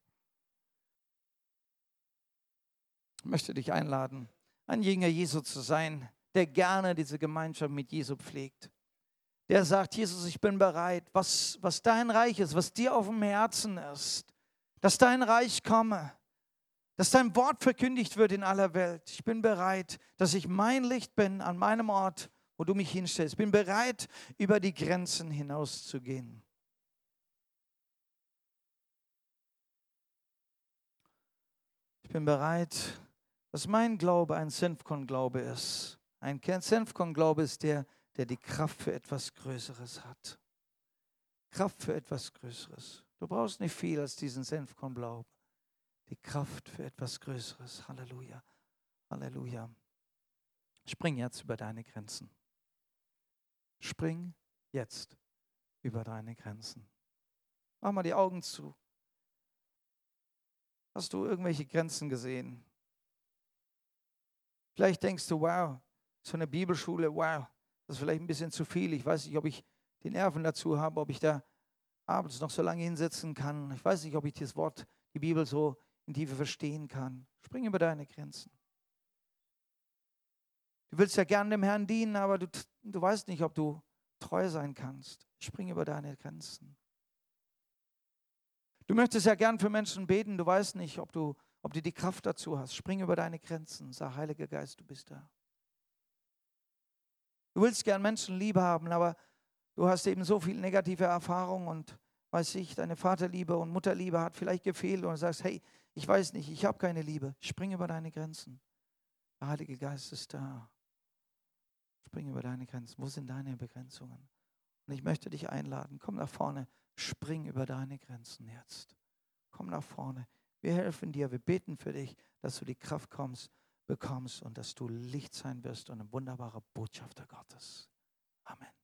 Ich möchte dich einladen, ein Jünger Jesu zu sein, der gerne diese Gemeinschaft mit Jesu pflegt. Der sagt, Jesus, ich bin bereit, was, was dein Reich ist, was dir auf dem Herzen ist, dass dein Reich komme, dass dein Wort verkündigt wird in aller Welt. Ich bin bereit, dass ich mein Licht bin an meinem Ort, wo du mich hinstellst. Ich bin bereit, über die Grenzen hinauszugehen. Ich bin bereit, dass mein Glaube ein Senfkorn-Glaube ist. Ein Senfkorn-Glaube ist der, der die Kraft für etwas Größeres hat. Kraft für etwas Größeres. Du brauchst nicht viel als diesen Senfkorn-Glauben. Die Kraft für etwas Größeres. Halleluja. Halleluja. Spring jetzt über deine Grenzen. Spring jetzt über deine Grenzen. Mach mal die Augen zu. Hast du irgendwelche Grenzen gesehen? Vielleicht denkst du, wow, so eine Bibelschule, wow, das ist vielleicht ein bisschen zu viel. Ich weiß nicht, ob ich die Nerven dazu habe, ob ich da abends noch so lange hinsetzen kann. Ich weiß nicht, ob ich das Wort, die Bibel so in Tiefe verstehen kann. Spring über deine Grenzen. Du willst ja gern dem Herrn dienen, aber du, du weißt nicht, ob du treu sein kannst. Spring über deine Grenzen. Du möchtest ja gern für Menschen beten, du weißt nicht, ob du ob du die Kraft dazu hast. Spring über deine Grenzen. Sag, Heiliger Geist, du bist da. Du willst gern Menschen Liebe haben, aber du hast eben so viel negative Erfahrung und weiß ich, deine Vaterliebe und Mutterliebe hat vielleicht gefehlt und du sagst, hey, ich weiß nicht, ich habe keine Liebe. Spring über deine Grenzen. Der Heilige Geist ist da. Spring über deine Grenzen. Wo sind deine Begrenzungen? Und ich möchte dich einladen, komm nach vorne, spring über deine Grenzen jetzt. Komm nach vorne. Wir helfen dir, wir beten für dich, dass du die Kraft kommst, bekommst und dass du Licht sein wirst und ein wunderbarer Botschafter Gottes. Amen.